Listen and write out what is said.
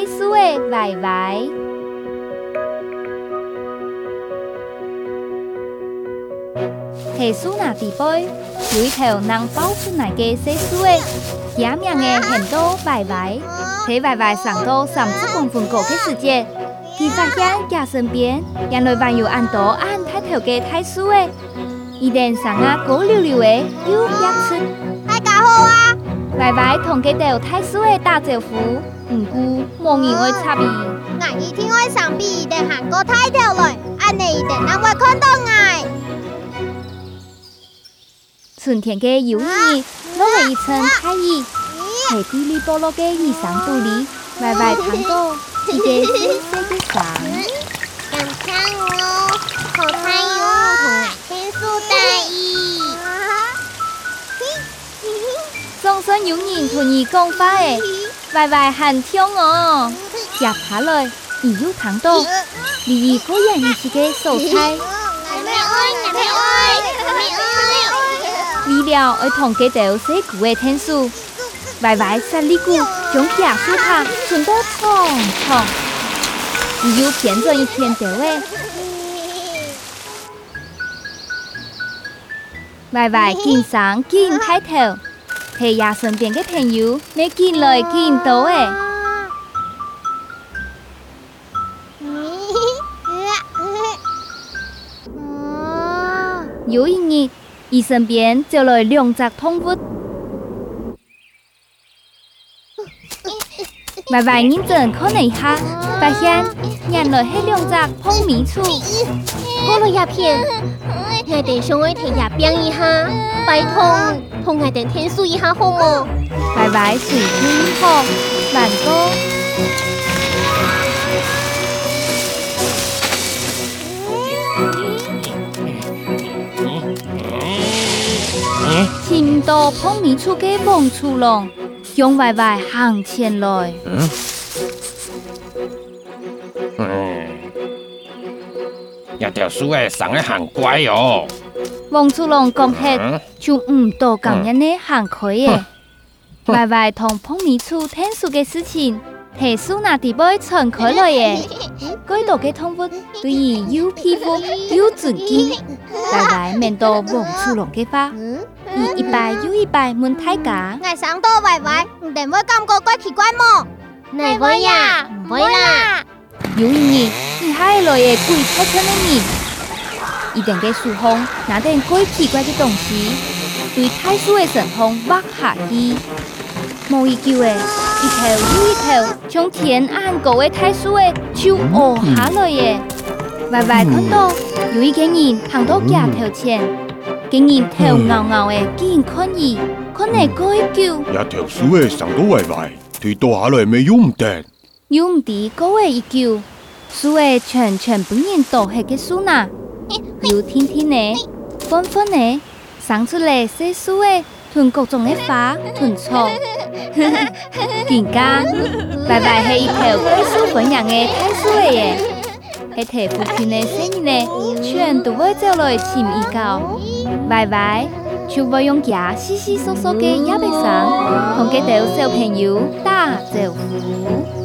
Xuê xuê vải. Vải Thề xu nà tì bôi Dưới thèo năng bao xu nà kê xê xuê. Giám nhà nghe hèn tô vài vải. Thế vài vải sẵn tô sẵn sức cùng phường cổ kết sự chê Thì phát gián nhà sân biến. Nhà nơi vàng yếu ăn tố ăn thái thèo kê thái xuê. Y đèn sẵn á cố liu liu ế Yêu giác sinh 白白同佮有太师的大姐夫，唔过望名会插别。俺一听会上臂，定韩国太条来，安尼一定让我看到我。春天的游戏，落了一层彩衣，下地里剥落的衣裳布里，白白糖果，一个新鲜的糖。敢抢哦，好太。 평소에 những 돈이 công phải vài vài hàn thiêu ngờ Dạ phá lời ỉ dụ thắng tô vì gì cố dành như chị cái sổ mẹ ơi mẹ ơi mẹ ơi vì đèo ở thòng kế tèo sẽ quê thiên su vài vài xa lý cụ chống kia su thà chúng tốt thòng thòng ỉ dụ khiến cho như thiên tèo ấy vài vài kinh sáng kinh thái thèo thì già sớm tiếng cái thành yếu nên kinh lời kinh tố ấy. Yếu ý nghĩ, y sân biến cho lời lượng giặc thông vứt. Mà vài nhìn dần khó này ha Bà Hian, nhàn lời hết lượng giặc thông mỹ trụ Cô lo yà phiền Nghe để sống ấy thì yà biếng y ha Bài thông. 奉爱等天数一下好吗？拜拜，水晶好，慢走。听到碰面出去碰出龙，熊歪歪行前来。嗯也条书诶，生诶很乖哦。望出龙讲起，就唔多讲人呢，很可以。外外同碰面处听书嘅事情，提书那地方传开来耶。该度嘅通风对于有皮肤有尊严，外外面到望出龙嘅话，一摆又一摆问太假。外上多外外，你定会感觉怪奇怪么？唔会呀，唔会啦。有你。落的鬼太村的面，伊定给树风拿点鬼奇怪的东西，对太叔的神风挖下去。无依旧的，一头又一头，从天暗狗的太叔的手握下落耶，歪歪看到有一个人行到架头前，竟然头拗拗的，竟然困伊，困来一叫。一头树的上到歪歪，推倒下来没用的，用的高位一叫。树诶全全本人倒下嘅树呐，有天天呢，纷纷呢，生出嚟细树诶，囤各种嘅花，囤草，更加，拜拜系一条归树本人嘅太树嚟嘅，系睇附近嘅生意呢，全都会走来寻伊教，拜拜。就会用假稀稀疏疏嘅一笔上，同佢哋小朋友打招呼。